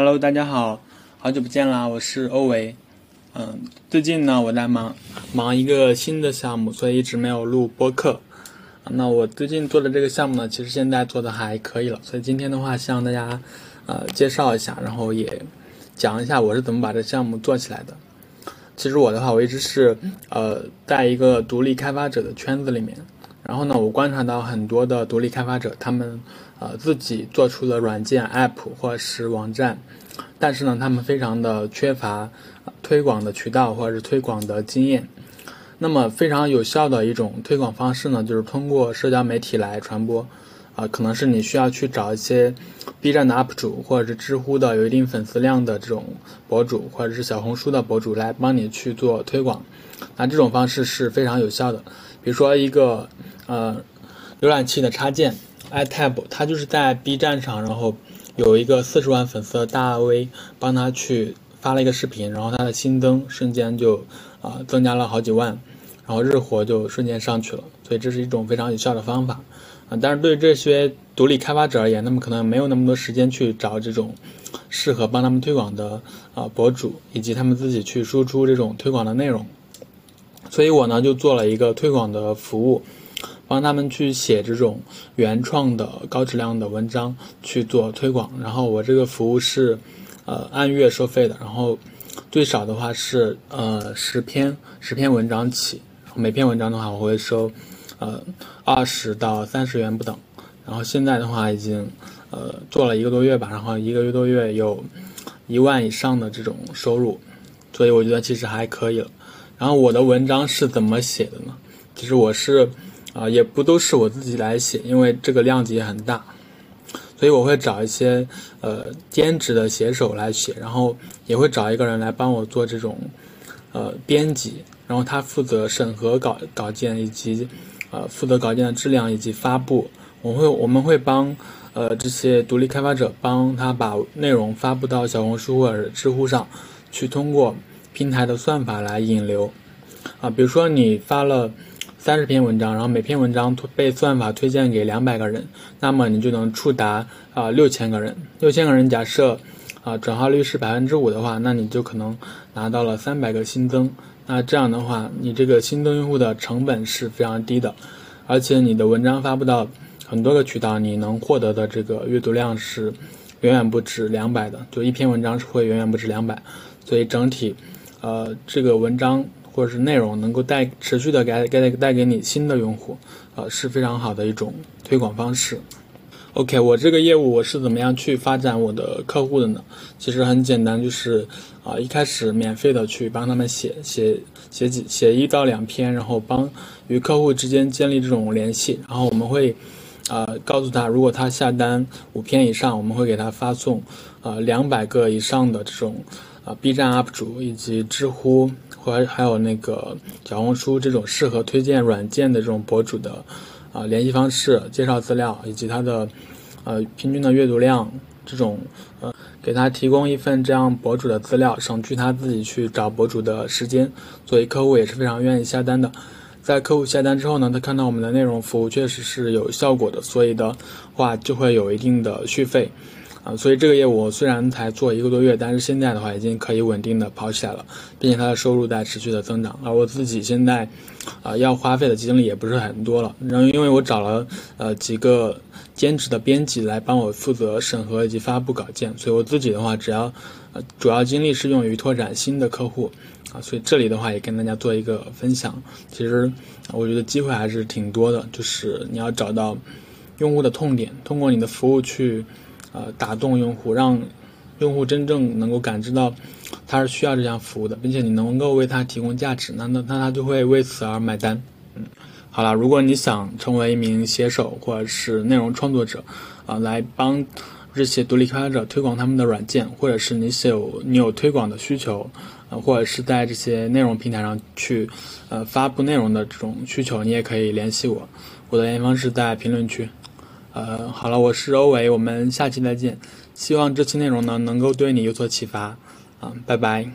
Hello，大家好，好久不见啦，我是欧维。嗯，最近呢，我在忙忙一个新的项目，所以一直没有录播客。那我最近做的这个项目呢，其实现在做的还可以了，所以今天的话，向大家呃介绍一下，然后也讲一下我是怎么把这项目做起来的。其实我的话，我一直是呃在一个独立开发者的圈子里面，然后呢，我观察到很多的独立开发者，他们呃自己做出了软件、App 或者是网站，但是呢，他们非常的缺乏推广的渠道或者是推广的经验。那么非常有效的一种推广方式呢，就是通过社交媒体来传播，啊，可能是你需要去找一些 B 站的 UP 主，或者是知乎的有一定粉丝量的这种博主，或者是小红书的博主来帮你去做推广，那这种方式是非常有效的。比如说一个呃浏览器的插件 iTab，它就是在 B 站上，然后有一个四十万粉丝的大 V 帮他去发了一个视频，然后他的新增瞬间就啊增加了好几万。然后日活就瞬间上去了，所以这是一种非常有效的方法，啊，但是对这些独立开发者而言，他们可能没有那么多时间去找这种适合帮他们推广的啊博主，以及他们自己去输出这种推广的内容，所以我呢就做了一个推广的服务，帮他们去写这种原创的高质量的文章去做推广，然后我这个服务是呃按月收费的，然后最少的话是呃十篇十篇文章起。每篇文章的话，我会收，呃，二十到三十元不等。然后现在的话，已经，呃，做了一个多月吧，然后一个月多月有一万以上的这种收入，所以我觉得其实还可以了。然后我的文章是怎么写的呢？其实我是，啊，也不都是我自己来写，因为这个量级也很大，所以我会找一些呃兼职的写手来写，然后也会找一个人来帮我做这种，呃，编辑。然后他负责审核稿稿件，以及，呃，负责稿件的质量以及发布。我会我们会帮，呃，这些独立开发者帮他把内容发布到小红书或者知乎上，去通过平台的算法来引流。啊，比如说你发了三十篇文章，然后每篇文章被算法推荐给两百个人，那么你就能触达啊六千个人。六千个人假设，啊转化率是百分之五的话，那你就可能拿到了三百个新增。那这样的话，你这个新增用户的成本是非常低的，而且你的文章发布到很多个渠道，你能获得的这个阅读量是远远不止两百的，就一篇文章是会远远不止两百，所以整体，呃，这个文章或者是内容能够带持续的给给带给你新的用户，呃，是非常好的一种推广方式。OK，我这个业务我是怎么样去发展我的客户的呢？其实很简单，就是啊，一开始免费的去帮他们写写写几写一到两篇，然后帮与客户之间建立这种联系，然后我们会啊告诉他，如果他下单五篇以上，我们会给他发送啊两百个以上的这种啊 B 站 UP 主以及知乎或还有那个小红书这种适合推荐软件的这种博主的。啊，联系方式、介绍资料以及他的，呃，平均的阅读量，这种，呃，给他提供一份这样博主的资料，省去他自己去找博主的时间，所以客户也是非常愿意下单的。在客户下单之后呢，他看到我们的内容服务确实是有效果的，所以的话就会有一定的续费。啊，所以这个业务虽然才做一个多月，但是现在的话已经可以稳定的跑起来了，并且它的收入在持续的增长。而我自己现在，啊，要花费的精力也不是很多了。然后因为我找了呃几个兼职的编辑来帮我负责审核以及发布稿件，所以我自己的话只要，呃，主要精力是用于拓展新的客户。啊，所以这里的话也跟大家做一个分享。其实我觉得机会还是挺多的，就是你要找到用户的痛点，通过你的服务去。呃，打动用户，让用户真正能够感知到他是需要这项服务的，并且你能够为他提供价值，那那那他就会为此而买单。嗯，好了，如果你想成为一名写手或者是内容创作者，啊，来帮这些独立开发者推广他们的软件，或者是你有你有推广的需求，呃，或者是在这些内容平台上去呃发布内容的这种需求，你也可以联系我，我的联系方式在评论区。呃，好了，我是欧维，我们下期再见。希望这期内容呢能够对你有所启发，啊，拜拜。